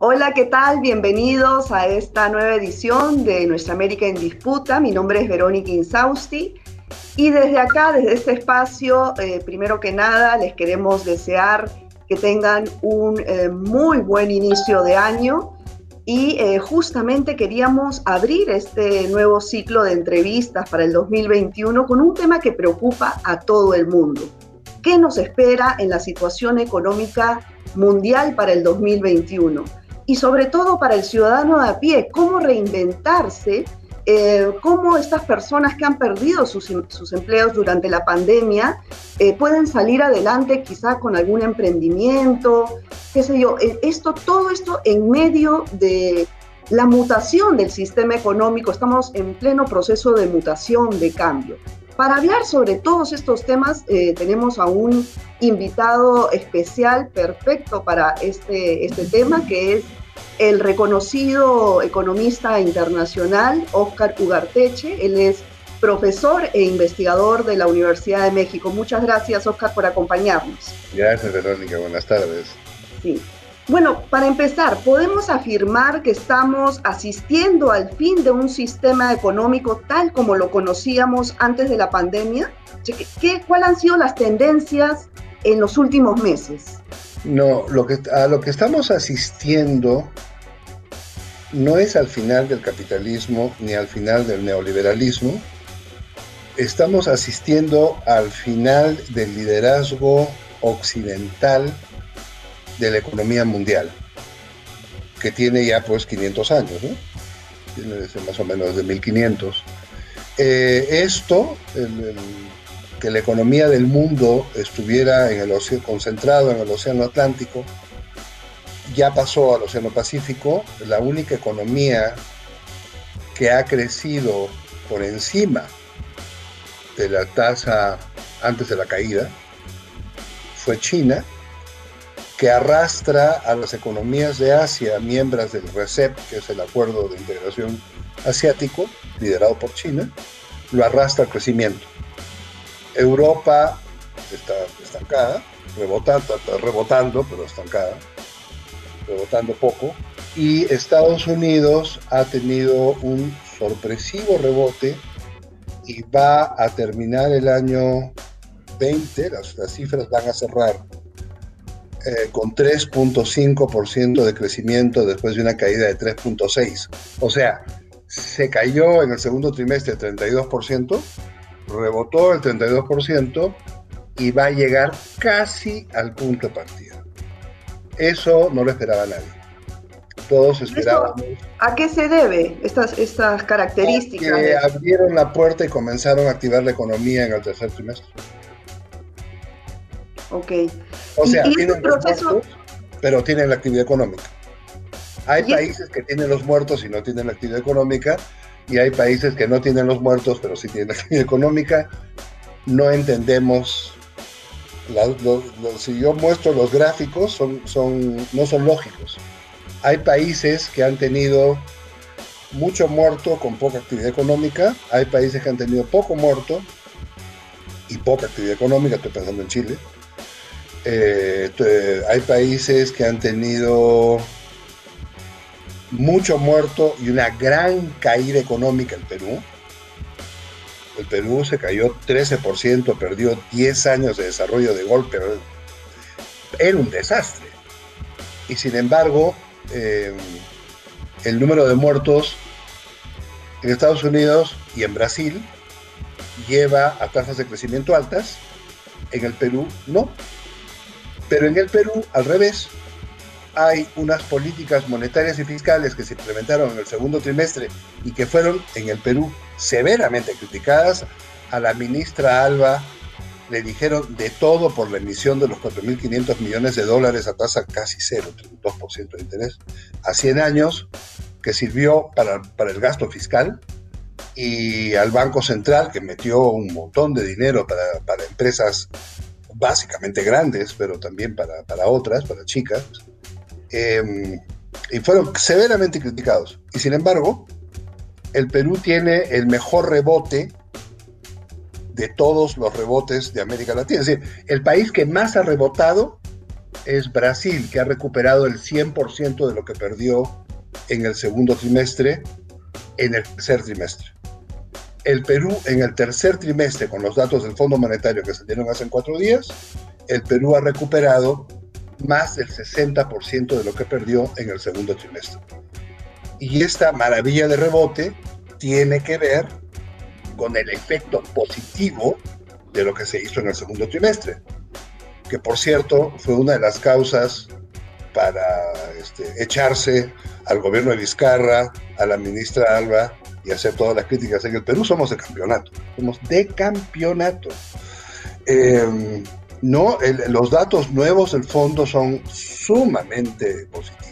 Hola, ¿qué tal? Bienvenidos a esta nueva edición de Nuestra América en Disputa. Mi nombre es Verónica Insausti y desde acá, desde este espacio, eh, primero que nada, les queremos desear que tengan un eh, muy buen inicio de año y eh, justamente queríamos abrir este nuevo ciclo de entrevistas para el 2021 con un tema que preocupa a todo el mundo. ¿Qué nos espera en la situación económica mundial para el 2021? Y sobre todo para el ciudadano de a pie, cómo reinventarse eh, cómo estas personas que han perdido sus, empleos durante la pandemia eh, pueden salir adelante quizá con algún emprendimiento, qué sé yo, eh, esto, todo esto en medio de la mutación del sistema económico, estamos en pleno proceso de mutación, de cambio. Para hablar sobre todos estos temas tenemos a un invitado especial perfecto para este, este tema, que es el reconocido economista internacional Oscar Ugarteche. Él es profesor e investigador de la Universidad de México. Muchas gracias, Oscar, por acompañarnos. Gracias, Verónica. Buenas tardes. Sí. Bueno, para empezar, ¿podemos afirmar que estamos asistiendo al fin de un sistema económico tal como lo conocíamos antes de la pandemia? ¿Qué, ¿Cuáles han sido las tendencias en los últimos meses? No, a lo que estamos asistiendo no es al final del capitalismo ni al final del neoliberalismo. Estamos asistiendo al final del liderazgo occidental de la economía mundial, que tiene ya pues 500 años, ¿no? Tiene más o menos de 1500. Eh, esto, que la economía del mundo estuviera en el concentrado en el Océano Atlántico, ya pasó al Océano Pacífico, la única economía que ha crecido por encima de la tasa antes de la caída fue China, que arrastra a las economías de Asia, miembros del RCEP, que es el Acuerdo de Integración Asiático, liderado por China, lo arrastra al crecimiento. Europa está estancada, rebotando, rebotando pero estancada rebotando poco, y Estados Unidos ha tenido un sorpresivo rebote y va a terminar el año 20, las, cifras van a cerrar eh, con 3.5% de crecimiento después de una caída de 3.6%. O sea, se cayó en el segundo trimestre 32%, rebotó el 32% y va a llegar casi al punto de partida. Eso no lo esperaba nadie. Todos esperábamos. ¿A qué se debe estas, estas características? Que abrieron la puerta y comenzaron a activar la economía en el tercer trimestre. Ok. O sea, este tienen los muertos, pero tienen la actividad económica. Hay países que tienen los muertos y no tienen la actividad económica, y hay países que no tienen los muertos, pero sí tienen la actividad económica. No entendemos si yo muestro los gráficos, son, son, no son lógicos. Hay países que han tenido mucho muerto con poca actividad económica, hay países que han tenido poco muerto y poca actividad económica, estoy pensando en Chile. Eh, hay países que han tenido mucho muerto y una gran caída económica, el Perú, el Perú se cayó 13%, perdió 10 años de desarrollo de golpe. Era un desastre. Y sin embargo, eh, el número de muertos en Estados Unidos y en Brasil lleva a tasas de crecimiento altas, en el Perú no. Pero en el Perú, al revés, hay unas políticas monetarias y fiscales que se implementaron en el segundo trimestre y que fueron en el Perú severamente criticadas. A la ministra Alba le dijeron de todo por la emisión de los 4.500 millones de dólares a tasa casi cero, 2% de interés, a 100 años, que sirvió para, para, el gasto fiscal, y al Banco Central, que metió un montón de dinero para, para empresas básicamente grandes, pero también para, para otras, para chicas, Em, y fueron severamente criticados. Y sin embargo, el Perú tiene el mejor rebote de todos los rebotes de América Latina. Es decir, el país que más ha rebotado es Brasil, que ha recuperado el 100% de lo que perdió en el segundo trimestre, en el tercer trimestre. El Perú en el tercer trimestre, con los datos del Fondo Monetario que salieron hace cuatro días, el Perú ha recuperado más del 60% de lo que perdió en el segundo trimestre. Y esta maravilla de rebote tiene que ver con el efecto positivo de lo que se hizo en el segundo trimestre, que por cierto fue una de las causas para este, echarse al gobierno de Vizcarra, a la ministra Alba y hacer todas las críticas. En el Perú somos de campeonato, somos de campeonato. Em, no, los datos nuevos del fondo son sumamente positivos.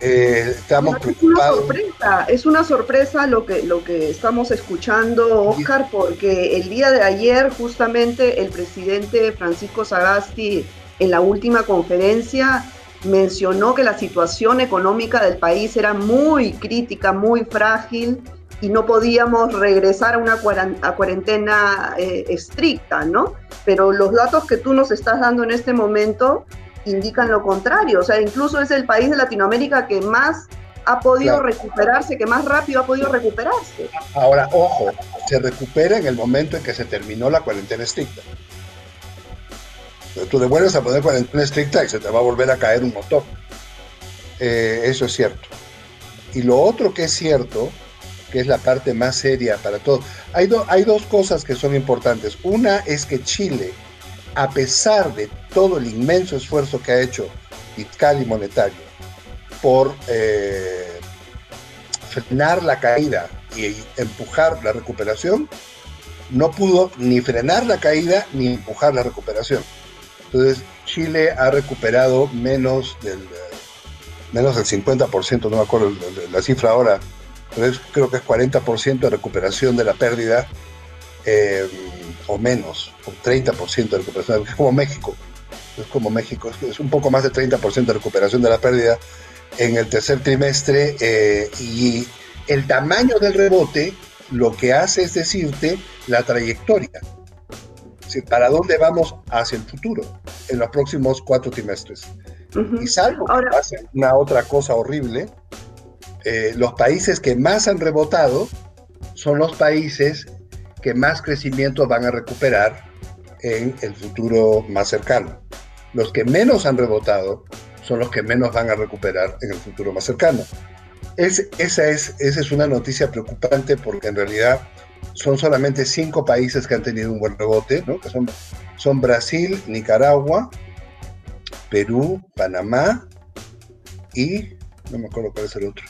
Eh, estamos es Una sorpresa, es una sorpresa lo que, lo que estamos escuchando, Oscar, porque el día de ayer justamente el presidente Francisco Sagasti en la última conferencia mencionó que la situación económica del país era muy crítica, muy frágil y no podíamos regresar a una cuarentena eh, estricta, ¿no? Pero los datos que tú nos estás dando en este momento indican lo contrario, o sea, incluso es el país de Latinoamérica que más ha podido recuperarse, que más rápido ha podido recuperarse. Ahora, ojo, se recupera en el momento en que se terminó la cuarentena estricta. Tú devuelves a poner cuarentena estricta y se te va a volver a caer un motor. Eh, eso es cierto. Y lo otro que es cierto, que es la parte más seria para todo, hay, hay dos cosas que son importantes. Una es que Chile, a pesar de todo el inmenso esfuerzo que ha hecho fiscal y monetario por eh, frenar la caída y empujar la recuperación, no pudo ni frenar la caída ni empujar la recuperación. Entonces, Chile ha recuperado menos del, menos del 50%, no me acuerdo la cifra ahora, entonces creo que es 40% de recuperación de la pérdida, eh, o menos, o 30% de recuperación, es como México, es como México, es un poco más de 30% de recuperación de la pérdida en el tercer trimestre, eh, y el tamaño del rebote lo que hace es decirte la trayectoria para dónde vamos hacia el futuro en los próximos cuatro trimestres. Y salvo que pase una otra cosa horrible, eh, los países que más han rebotado son los países que más crecimiento van a recuperar en el futuro más cercano. Los que menos han rebotado son los que menos van a recuperar en el futuro más cercano. Es, esa, es, una noticia preocupante porque en realidad son solamente cinco países que han tenido un buen rebote, que son Brasil, Nicaragua, Perú, Panamá y no me acuerdo cuál es el otro.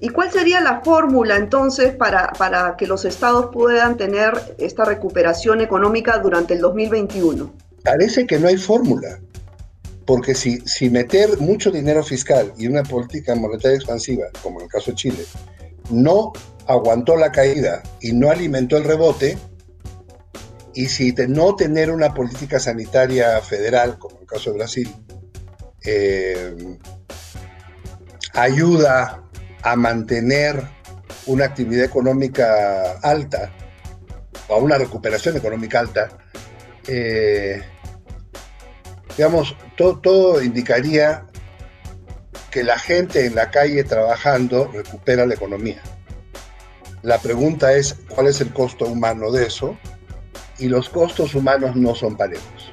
¿Y cuál sería la fórmula entonces para, para que los estados puedan tener esta recuperación económica durante el 2021? Parece que no hay fórmula, porque si, si meter mucho dinero fiscal y una política monetaria expansiva, como en el caso de Chile, no aguantó la caída y no alimentó el rebote, y si no tener una política sanitaria federal, como en el caso de Brasil, eh, ayuda a mantener una actividad económica alta, o una recuperación económica alta, eh, digamos, todo, todo indicaría que la gente en la calle trabajando recupera la economía. La pregunta es cuál es el costo humano de eso y los costos humanos no son parejos.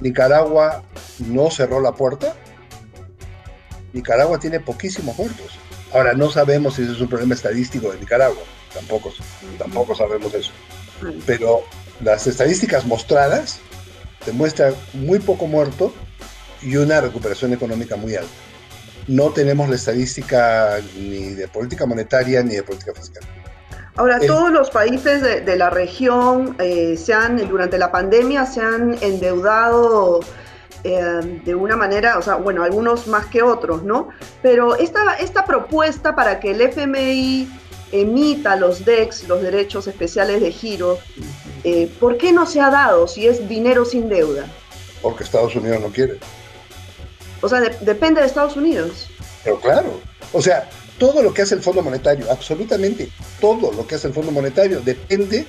Nicaragua no cerró la puerta. Nicaragua tiene poquísimos muertos. Ahora no sabemos si ese es un problema estadístico de Nicaragua. Tampoco, tampoco sabemos eso. Pero las estadísticas mostradas demuestran muy poco muerto y una recuperación económica muy alta no tenemos la estadística ni de política monetaria ni de política fiscal. Ahora, todos los países de, la región eh, se han, durante la pandemia se han endeudado eh, de una manera, o sea, bueno, algunos más que otros, ¿no? Pero esta, esta propuesta para que el FMI emita los DEX, los derechos especiales de giro, eh, ¿por qué no se ha dado si es dinero sin deuda? Porque Estados Unidos no quiere. O sea, depende de Estados Unidos. Pero claro, o sea, todo lo que hace el Fondo Monetario, absolutamente todo lo que hace el Fondo Monetario depende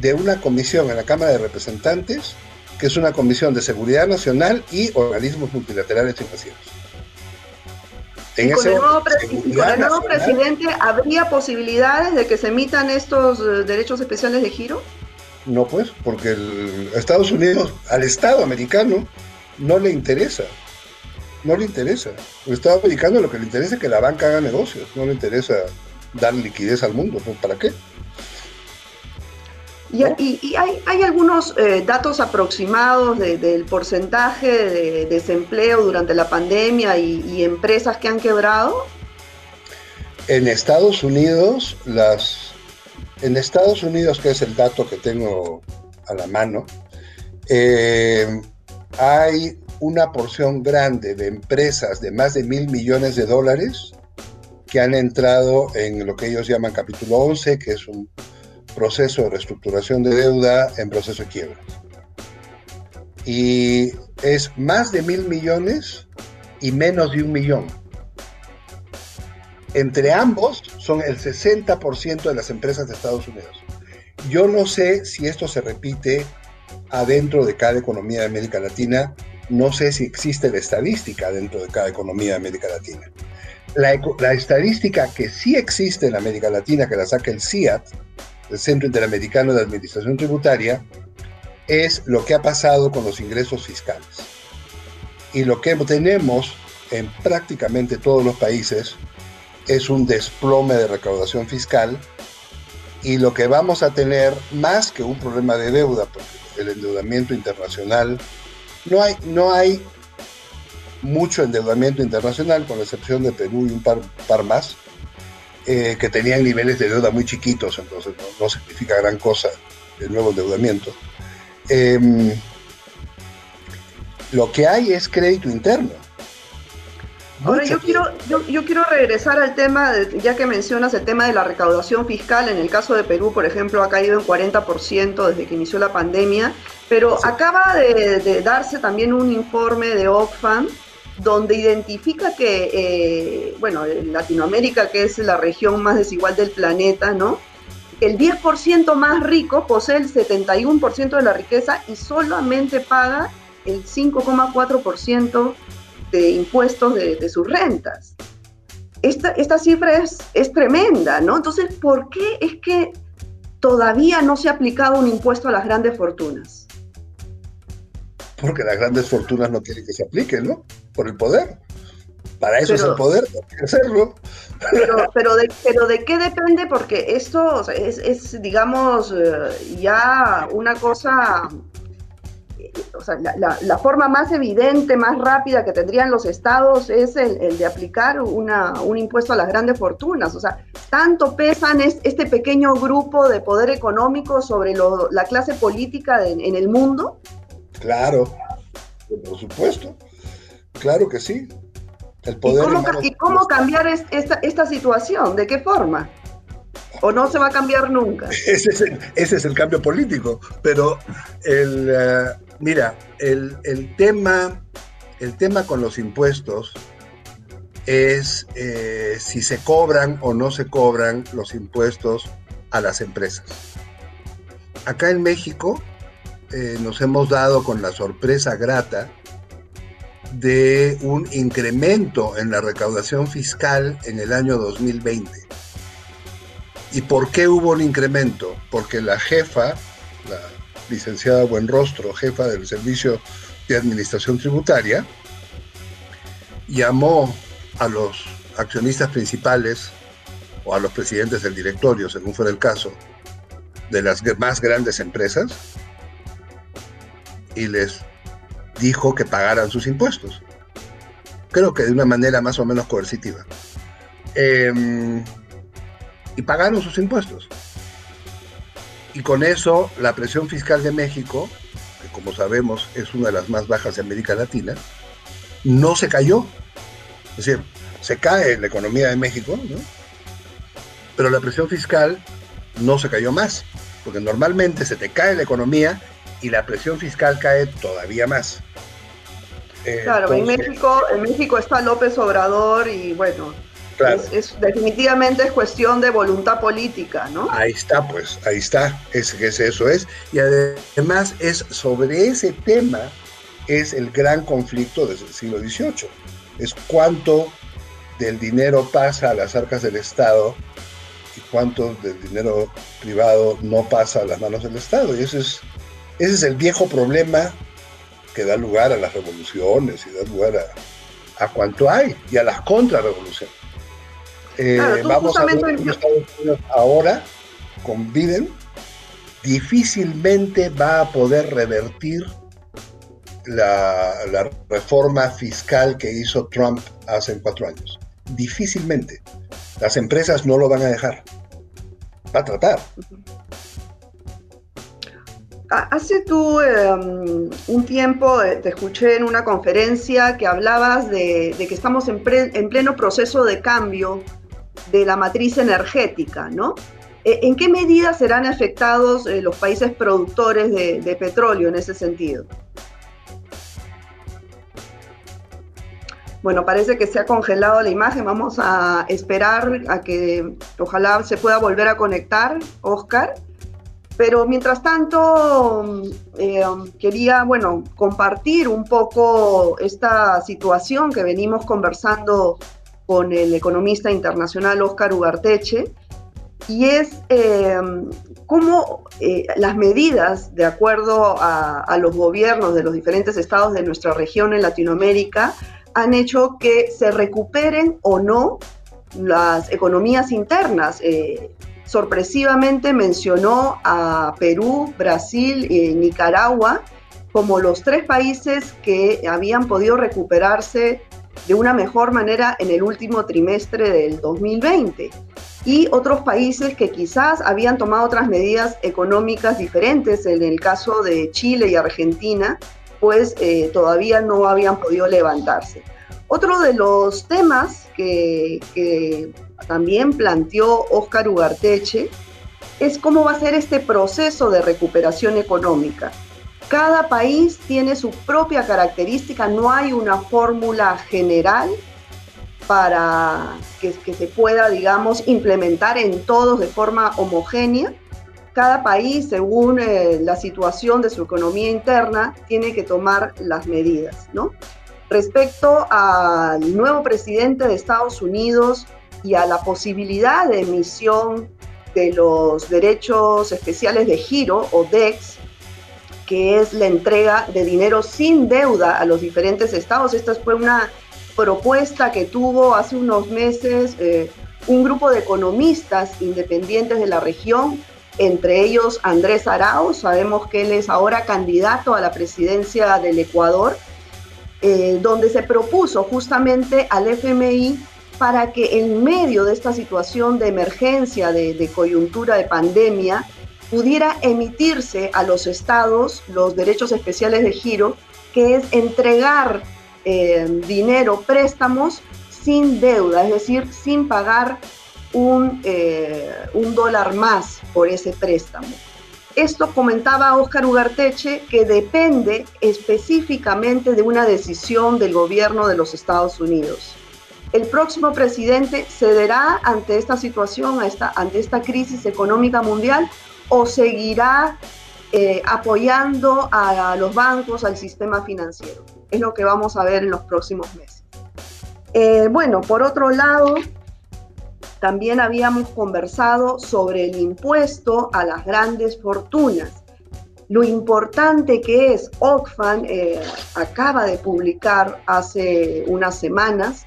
de una comisión en la Cámara de Representantes que es una comisión de seguridad nacional y organismos multilaterales financieros. En con, el nuevo, presidente, ¿habría posibilidades de que se emitan estos eh, derechos especiales de giro? No, pues, porque el, Estados Unidos, al Estado americano, no le interesa. No le interesa. El Estado americano lo que le interesa es que la banca haga negocios. No le interesa dar liquidez al mundo. Pues, ¿Para qué? Y, hay, algunos eh, datos aproximados del porcentaje de desempleo durante la pandemia y, empresas que han quebrado. En Estados Unidos, las, en Estados Unidos, que es el dato que tengo a la mano, eh, hay una porción grande de empresas de más de mil millones de dólares que han entrado en lo que ellos llaman capítulo 11, que es un proceso de reestructuración de deuda en proceso de quiebra. Y es más de mil millones y menos de un millón. Entre ambos son el 60% de las empresas de Estados Unidos. Yo no sé si esto se repite adentro de cada economía de América Latina, no sé si existe la estadística dentro de cada economía de América Latina. La, la, estadística que sí existe en América Latina, que la saca el CIAT, Centro Interamericano de Administración Tributaria, es lo que ha pasado con los ingresos fiscales. Y lo que tenemos en prácticamente todos los países es un desplome de recaudación fiscal y lo que vamos a tener más que un problema de deuda, porque el endeudamiento internacional, no hay, no hay mucho endeudamiento internacional, con la excepción de Perú y un par más, eh, que tenían niveles de deuda muy chiquitos, entonces no, significa gran cosa el nuevo endeudamiento. Em, lo que hay es crédito interno. Ahora yo quiero, yo, quiero regresar al tema, ya que mencionas el tema de la recaudación fiscal, en el caso de Perú, por ejemplo, ha caído en 40% desde que inició la pandemia, pero acaba de, de, darse también un informe de Oxfam donde identifica que, eh, bueno, Latinoamérica, que es la región más desigual del planeta, ¿no? El 10% más rico posee el 71% de la riqueza y solamente paga el 5,4% de impuestos de, sus rentas. Esta, esta cifra es, es tremenda, ¿no? Entonces, ¿por qué es que todavía no se ha aplicado un impuesto a las grandes fortunas? Porque las grandes fortunas no quieren que se aplique, ¿no? Por el poder. Para eso es el poder, hay que hacerlo. Pero, pero, de, pero ¿de qué depende? Porque esto es, digamos, eh, ya una cosa, o sea, la, forma más evidente, más rápida que tendrían los estados es el, de aplicar una, un impuesto a las grandes fortunas. O sea, tanto pesan este pequeño grupo de poder económico sobre la clase política en el mundo. Claro, por supuesto. Claro que sí. El poder ¿Y cómo, cambiar esta, situación? ¿De qué forma? ¿O no se va a cambiar nunca? Ese es el, cambio político. Pero, el, eh, mira, el, tema, el tema con los impuestos es eh, si se cobran o no se cobran los impuestos a las empresas. Acá en México eh, nos hemos dado con la sorpresa grata de un incremento en la recaudación fiscal en el año 2020. ¿Y por qué hubo un incremento? Porque la jefa, la licenciada Buenrostro, jefa del Servicio de Administración Tributaria, llamó a los accionistas principales o a los presidentes del directorio, según fuera el caso, de las más grandes empresas y les dijo que pagaran sus impuestos. Creo que de una manera más o menos coercitiva. Em, y pagaron sus impuestos. Y con eso la presión fiscal de México, que como sabemos es una de las más bajas de América Latina, no se cayó. Es decir, se cae la economía de México, pero la presión fiscal no se cayó más, porque normalmente se te cae la economía y la presión fiscal cae todavía más. claro, en México, en México está López Obrador y bueno, Es, definitivamente es cuestión de voluntad política, ¿no? Ahí está, pues, ahí está, es, es, eso es. Y además es sobre ese tema es el gran conflicto desde el siglo XVIII. Es cuánto del dinero pasa a las arcas del Estado y cuánto del dinero privado no pasa a las manos del Estado. Y ese es, ese es el viejo problema que da lugar a las revoluciones y da lugar a, a cuanto hay y a las contrarrevoluciones. Eh, vamos a ver Estados Unidos ahora con Biden difícilmente va a poder revertir la, la, reforma fiscal que hizo Trump hace cuatro años. Difícilmente. Las empresas no lo van a dejar. Va a tratar. Hace tú em, un tiempo eh, te escuché en una conferencia que hablabas de, que estamos en, pleno proceso de cambio de la matriz energética, ¿no? E, ¿En qué medida serán afectados eh, los países productores de, petróleo en ese sentido? Bueno, parece que se ha congelado la imagen. Vamos a esperar a que ojalá se pueda volver a conectar, Oscar. Pero mientras tanto, eh, quería, bueno, compartir un poco esta situación que venimos conversando con el economista internacional Oscar Ugarteche, y es eh, cómo eh, las medidas, de acuerdo a, los gobiernos de los diferentes estados de nuestra región en Latinoamérica, han hecho que se recuperen o no las economías internas. Sorpresivamente mencionó a Perú, Brasil y Nicaragua como los tres países que habían podido recuperarse de una mejor manera en el último trimestre del 2020 y otros países que quizás habían tomado otras medidas económicas diferentes, en el caso de Chile y Argentina, pues eh, todavía no habían podido levantarse. Otro de los temas que, que también planteó Óscar Ugarteche es cómo va a ser este proceso de recuperación económica. Cada país tiene su propia característica, no hay una fórmula general para que, se pueda, digamos, implementar en todos de forma homogénea. Cada país, según eh, la situación de su economía interna, tiene que tomar las medidas, ¿no? Respecto al nuevo presidente de Estados Unidos y a la posibilidad de emisión de los derechos especiales de giro o DEX, que es la entrega de dinero sin deuda a los diferentes estados. Esta fue una propuesta que tuvo hace unos meses eh, un grupo de economistas independientes de la región, entre ellos Andrés Arauz, sabemos que él es ahora candidato a la presidencia del Ecuador, eh, donde se propuso justamente al FMI para que en medio de esta situación de emergencia, de coyuntura, de pandemia, pudiera emitirse a los estados los derechos especiales de giro, que es entregar eh, dinero, préstamos sin deuda, es decir, sin pagar un, eh, un dólar más por ese préstamo. Esto comentaba Óscar Ugarteche que depende específicamente de una decisión del gobierno de los Estados Unidos. El próximo presidente cederá ante esta situación, ante esta crisis económica mundial o seguirá eh, apoyando a los bancos, al sistema financiero. Es lo que vamos a ver en los próximos meses. Eh, bueno, por otro lado, también habíamos conversado sobre el impuesto a las grandes fortunas. Lo importante que es, Oxfam eh, acaba de publicar hace unas semanas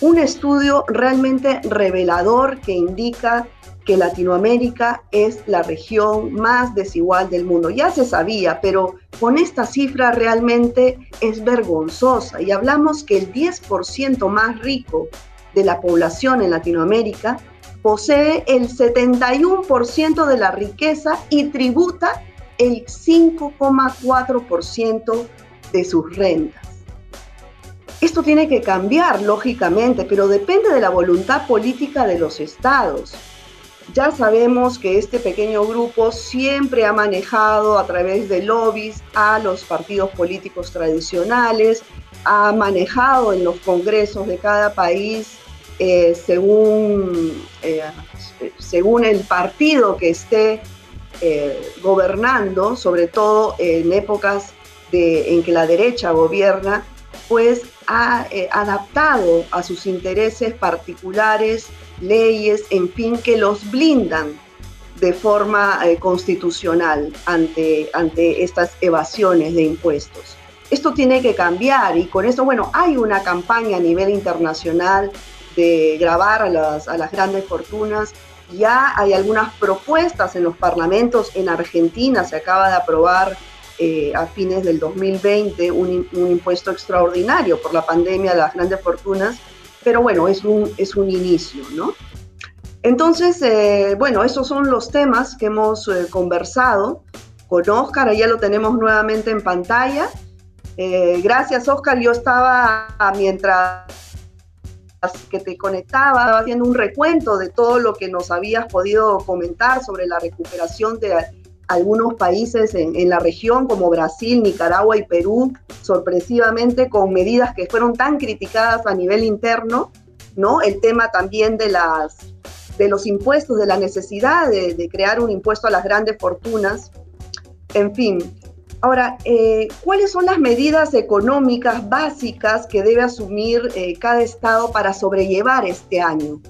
un estudio realmente revelador que indica que Latinoamérica es la región más desigual del mundo. Ya se sabía, pero con esta cifra realmente es vergonzosa y hablamos que el 10% más rico de la población en Latinoamérica posee el 71% de la riqueza y tributa el 5,4% de sus rentas. Esto tiene que cambiar, lógicamente, pero depende de la voluntad política de los estados. Ya sabemos que este pequeño grupo siempre ha manejado a través de lobbies a los partidos políticos tradicionales, ha manejado en los congresos de cada país eh, según, eh, según el partido que esté eh, gobernando, sobre todo en épocas en que la derecha gobierna, pues ha adaptado a sus intereses particulares leyes, en fin, que los blindan de forma constitucional ante, ante estas evasiones de impuestos. Esto tiene que cambiar y con eso, bueno, hay una campaña a nivel internacional de grabar a las, a las grandes fortunas. Ya hay algunas propuestas en los parlamentos. En Argentina se acaba de aprobar eh, a fines del 2020 un, un, impuesto extraordinario por la pandemia de las grandes fortunas, pero bueno, es un, es un inicio, ¿no? Entonces, eh, bueno, esos son los temas que hemos eh, conversado con Oscar, ya lo tenemos nuevamente en pantalla. gracias, Oscar. Yo estaba, mientras que te conectaba, haciendo un recuento de todo lo que nos habías podido comentar sobre la recuperación de algunos países en, la región como Brasil, Nicaragua y Perú, sorpresivamente con medidas que fueron tan criticadas a nivel interno, ¿no? El tema también de las de los impuestos, de la necesidad de, crear un impuesto a las grandes fortunas. En fin, Ahora, eh, ¿cuáles son las medidas económicas básicas que debe asumir eh, cada Estado para sobrellevar este año?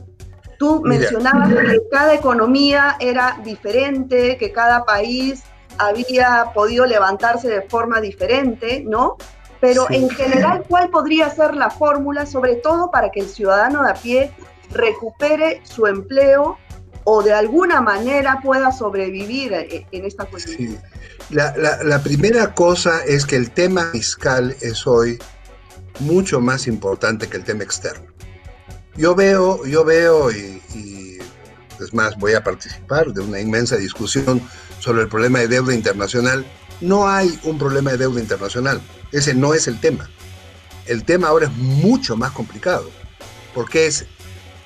Tú mencionabas que cada economía era diferente, que cada país había podido levantarse de forma diferente, ¿no? Pero en general, ¿cuál podría ser la fórmula, sobre todo para que el ciudadano de a pie recupere su empleo o de alguna manera pueda sobrevivir eh, en esta cuestión? La, primera cosa es que el tema fiscal es hoy mucho más importante que el tema externo. Yo veo, yo veo y, es más, voy a participar de una inmensa discusión sobre el problema de deuda internacional. No hay un problema de deuda internacional. Ese no es el tema. El tema ahora es mucho más complicado, porque es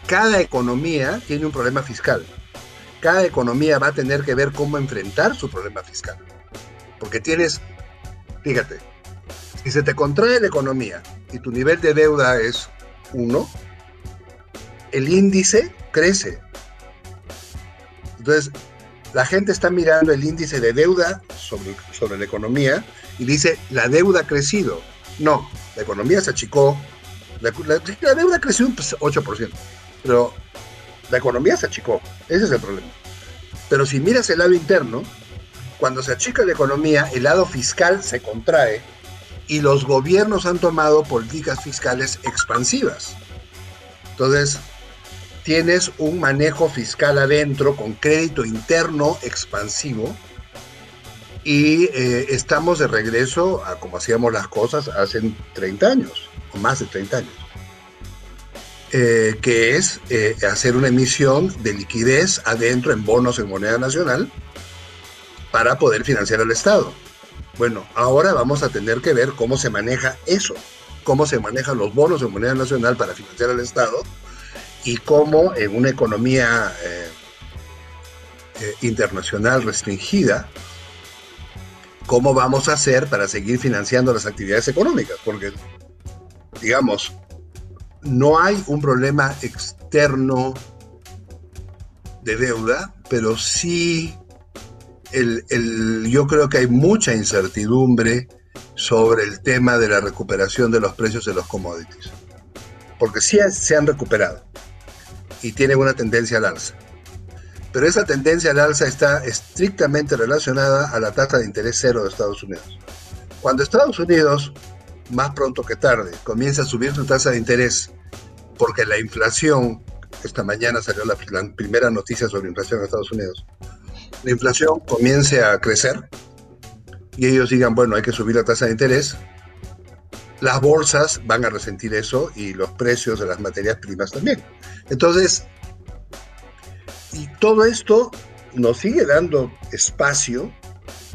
cada economía tiene un problema fiscal. Cada economía va a tener que ver cómo enfrentar su problema fiscal. Porque tienes, fíjate, si se te contrae la economía y tu nivel de deuda es 1, el índice crece. Entonces, la gente está mirando el índice de deuda sobre, sobre la economía y dice, la deuda ha crecido. No, la economía se achicó, la, deuda creció un 8%, pues, pero la economía se achicó, ese es el problema. Pero si miras el lado interno, cuando se achica la economía, el lado fiscal se contrae y los gobiernos han tomado políticas fiscales expansivas. Entonces, tienes un manejo fiscal adentro con crédito interno expansivo y eh, estamos de regreso a como hacíamos las cosas hace 30 años, o más de 30 años, eh, que es eh, hacer una emisión de liquidez adentro en bonos en moneda nacional para poder financiar al Estado. Bueno, ahora vamos a tener que ver cómo se maneja eso, cómo se manejan los bonos de moneda nacional para financiar al Estado y cómo en una economía eh, eh, internacional restringida, cómo vamos a hacer para seguir financiando las actividades económicas, porque, digamos, no hay un problema externo de deuda, pero sí el, yo creo que hay mucha incertidumbre sobre el tema de la recuperación de los precios de los commodities. Porque sí se han recuperado y tienen una tendencia al alza. Pero esa tendencia al alza está estrictamente relacionada a la tasa de interés cero de Estados Unidos. Cuando Estados Unidos, más pronto que tarde, comienza a subir su tasa de interés porque la inflación, esta mañana salió la, la primera noticia sobre inflación en Estados Unidos, la inflación comience a crecer y ellos digan, bueno, hay que subir la tasa de interés, las bolsas van a resentir eso y los precios de las materias primas también. Entonces, y todo esto nos sigue dando espacio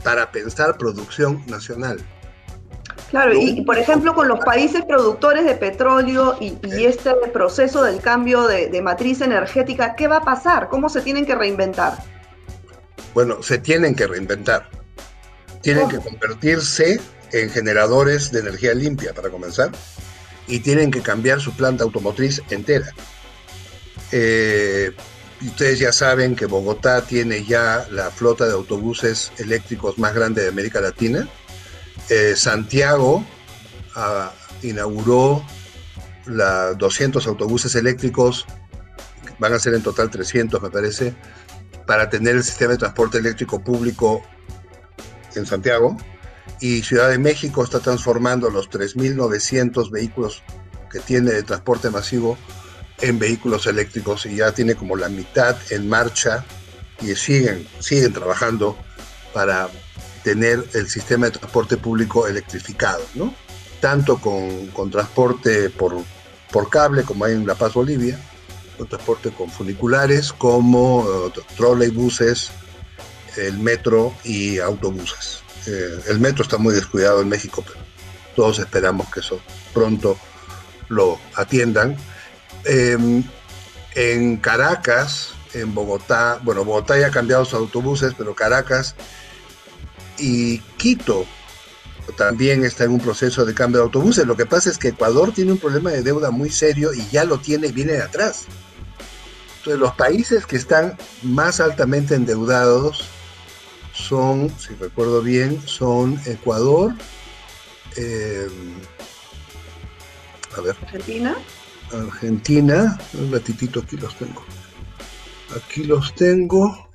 para pensar producción nacional. Claro, y por ejemplo con los países productores de petróleo y, este proceso del cambio de, de, matriz energética, ¿qué va a pasar? ¿Cómo se tienen que reinventar? Bueno, se tienen que reinventar. Tienen que convertirse en generadores de energía limpia, para comenzar, y tienen que cambiar su planta automotriz entera. Eh, ustedes ya saben que Bogotá tiene ya la flota de autobuses eléctricos más grande de América Latina. Eh, Santiago ah, inauguró la 200 autobuses eléctricos, van a ser en total 300 me parece, para tener el sistema de transporte eléctrico público en Santiago. Y Ciudad de México está transformando los 3.900 vehículos que tiene de transporte masivo en vehículos eléctricos y ya tiene como la mitad en marcha y siguen, siguen trabajando para tener el sistema de transporte público electrificado, ¿no? Tanto con, con transporte por, por cable, como hay en La Paz, Bolivia, con transporte con funiculares, como uh, troleibuses, el metro y autobuses. Eh, el metro está muy descuidado en México, pero todos esperamos que eso pronto lo atiendan. Em, en Caracas, en Bogotá, bueno, Bogotá ya ha cambiado sus autobuses, pero Caracas y Quito también está en un proceso de cambio de autobuses. Lo que pasa es que Ecuador tiene un problema de deuda muy serio y ya lo tiene y viene de atrás. Entonces los países que están más altamente endeudados son, si recuerdo bien, son Ecuador, em, a ver. Argentina. Argentina, un ratitito aquí los tengo. Aquí los tengo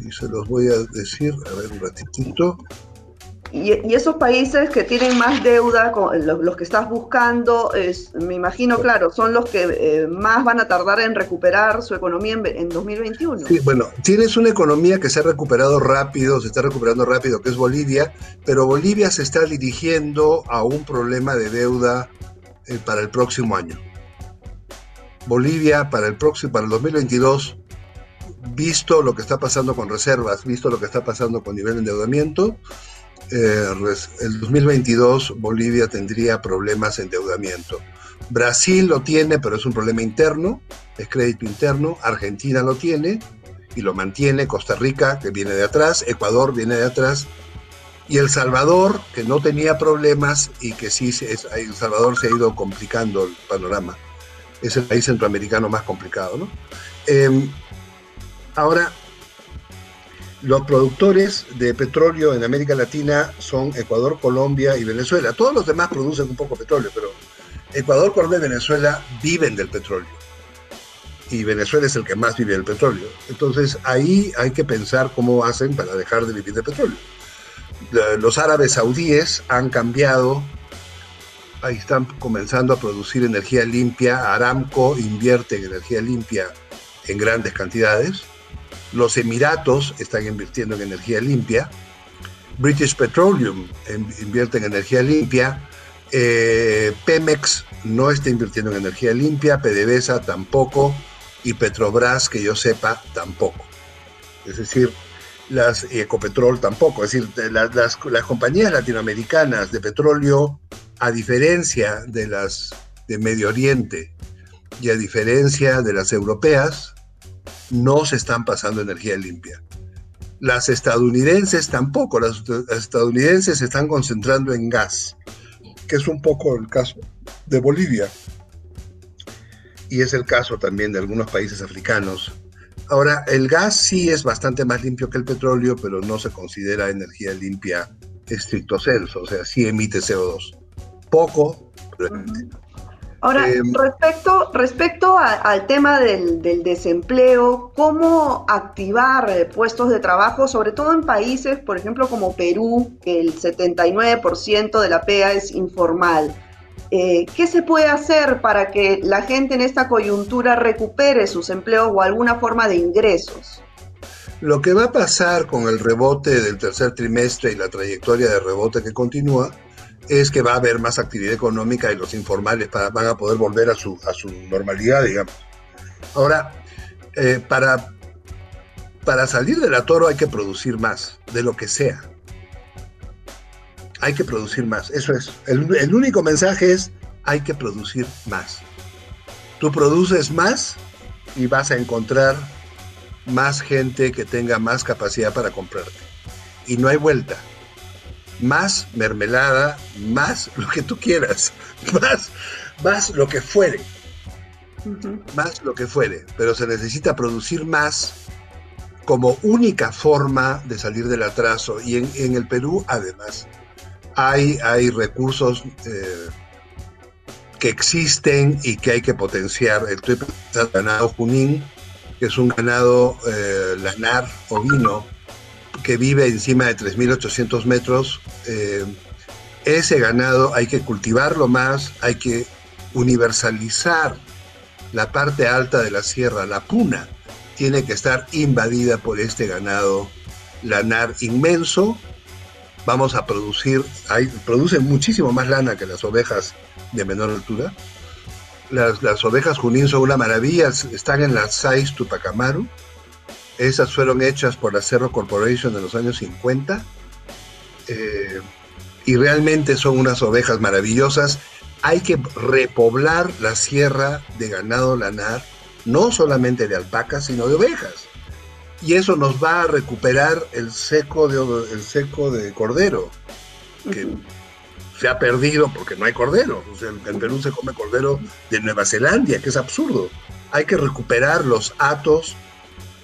y se los voy a decir, a ver un ratitito. Y, esos países que tienen más deuda, los, que estás buscando, es, me imagino, claro, son los que eh, más van a tardar en recuperar su economía en, 2021. Sí, bueno, tienes una economía que se ha recuperado rápido, se está recuperando rápido, que es Bolivia, pero Bolivia se está dirigiendo a un problema de deuda eh, para el próximo año. Bolivia para el próximo, para el 2022, visto lo que está pasando con reservas, visto lo que está pasando con nivel de endeudamiento, eh, el 2022 Bolivia tendría problemas de endeudamiento. Brasil lo tiene, pero es un problema interno, es crédito interno. Argentina lo tiene y lo mantiene. Costa Rica, que viene de atrás. Ecuador viene de atrás. Y El Salvador, que no tenía problemas y que sí, es, El Salvador se ha ido complicando el panorama. Es el país centroamericano más complicado. ¿no? Em, ahora, los productores de petróleo en América Latina son Ecuador, Colombia y Venezuela. Todos los demás producen un poco petróleo, pero Ecuador, Colombia y Venezuela viven del petróleo. Y Venezuela es el que más vive del petróleo. Entonces ahí hay que pensar cómo hacen para dejar de vivir de petróleo. Los árabes saudíes han cambiado, ahí están comenzando a producir energía limpia. Aramco invierte en energía limpia en grandes cantidades los Emiratos están invirtiendo en energía limpia. British Petroleum invierte en energía limpia. Eh, Pemex no está invirtiendo en energía limpia. PDVSA tampoco. Y Petrobras, que yo sepa, tampoco. Es decir, las Ecopetrol tampoco. Es decir, las, las, compañías latinoamericanas de petróleo, a diferencia de las de Medio Oriente y a diferencia de las europeas, no se están pasando energía limpia. Las estadounidenses tampoco, las, estadounidenses se están concentrando en gas, que es un poco el caso de Bolivia y es el caso también de algunos países africanos. Ahora, el gas sí es bastante más limpio que el petróleo, pero no se considera energía limpia estricto senso, o sea, sí emite CO2. Poco, pero Ahora, em, respecto, respecto al tema del, desempleo, ¿cómo activar eh, puestos de trabajo, sobre todo en países, por ejemplo, como Perú, que el 79% de la PEA es informal? Eh, ¿Qué se puede hacer para que la gente en esta coyuntura recupere sus empleos o alguna forma de ingresos? Lo que va a pasar con el rebote del tercer trimestre y la trayectoria de rebote que continúa es que va a haber más actividad económica y los informales van a poder volver a su, a su normalidad, digamos. Ahora, eh, para, para salir del atoro hay que producir más, de lo que sea. Hay que producir más, eso es. El, el único mensaje es, hay que producir más. Tú produces más y vas a encontrar más gente que tenga más capacidad para comprarte. Y no hay vuelta más mermelada, más lo que tú quieras, más, más lo que fuere. más lo que fuere, pero se necesita producir más como única forma de salir del atraso. Y en, el Perú, además, hay, hay recursos eh, que existen y que hay que potenciar. Estoy pensando en ganado Junín, que es un ganado eh, lanar ovino que vive encima de 3.800 metros. Eh, ese ganado hay que cultivarlo más, hay que universalizar la parte alta de la sierra, la puna, tiene que estar invadida por este ganado lanar inmenso. Vamos a producir, hay, producen muchísimo más lana que las ovejas de menor altura. Las, ovejas Junín son una maravilla, están en la SAIS Tupacamaru. Esas fueron hechas por la Cerro Corporation en los años 50. Eh, y realmente son unas ovejas maravillosas. Hay que repoblar la sierra de ganado lanar no solamente de alpacas, sino de ovejas. Y eso nos va a recuperar el seco de, el seco de cordero, que se ha perdido porque no hay cordero. en Perú se come cordero de Nueva Zelanda, que es absurdo. Hay que recuperar los atos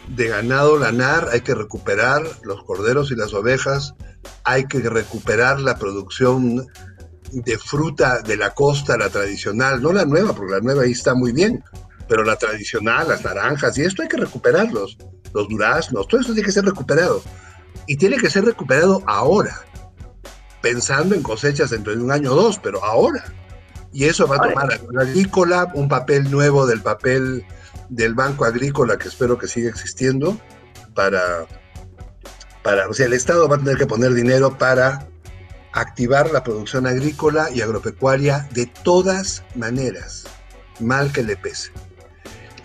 de ganado lanar, hay que recuperar los corderos y las ovejas, hay que recuperar la producción de fruta de la costa, la tradicional, no la nueva, porque la nueva ahí está muy bien, pero la tradicional, las naranjas y esto hay que recuperarlos, los duraznos, todo eso tiene que ser recuperado. Y tiene que ser recuperado ahora, pensando en cosechas dentro de un año o dos, pero ahora. Y eso va a tomar a la agrícola un papel nuevo del papel del Banco Agrícola, que espero que siga existiendo, para, para, o sea, el Estado va a tener que poner dinero para activar la producción agrícola y agropecuaria de todas maneras, mal que le pese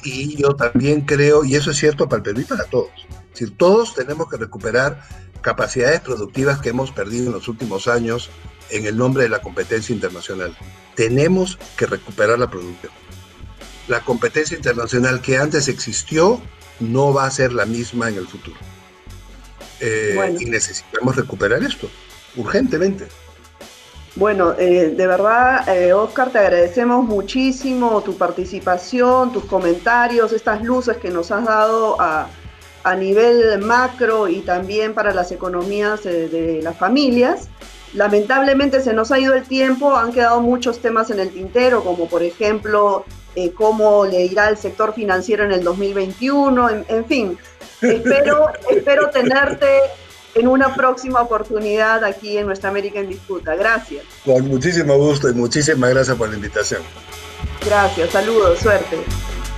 y yo también creo, y eso es cierto para el Perú y para todos, es decir, todos tenemos que recuperar capacidades productivas que hemos perdido en los últimos años en el nombre de la competencia internacional. Tenemos que recuperar la producción. La competencia internacional que antes existió no va a ser la misma en el futuro. Eh, y necesitamos recuperar esto, urgentemente. Bueno, eh, de verdad, eh, Oscar, te agradecemos muchísimo tu participación, tus comentarios, estas luces que nos has dado a, nivel macro y también para las economías de, las familias. Lamentablemente se nos ha ido el tiempo, han quedado muchos temas en el tintero, como por ejemplo eh, cómo le irá el sector financiero en el 2021, en, en fin. Espero, espero tenerte en una próxima oportunidad aquí en Nuestra América en Disputa. Gracias. Con muchísimo gusto y muchísimas gracias por la invitación. Gracias, saludos, suerte.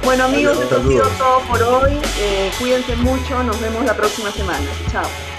Bueno amigos, esto ha sido todo por hoy. Eh, cuídense mucho, nos vemos la próxima semana. Chao.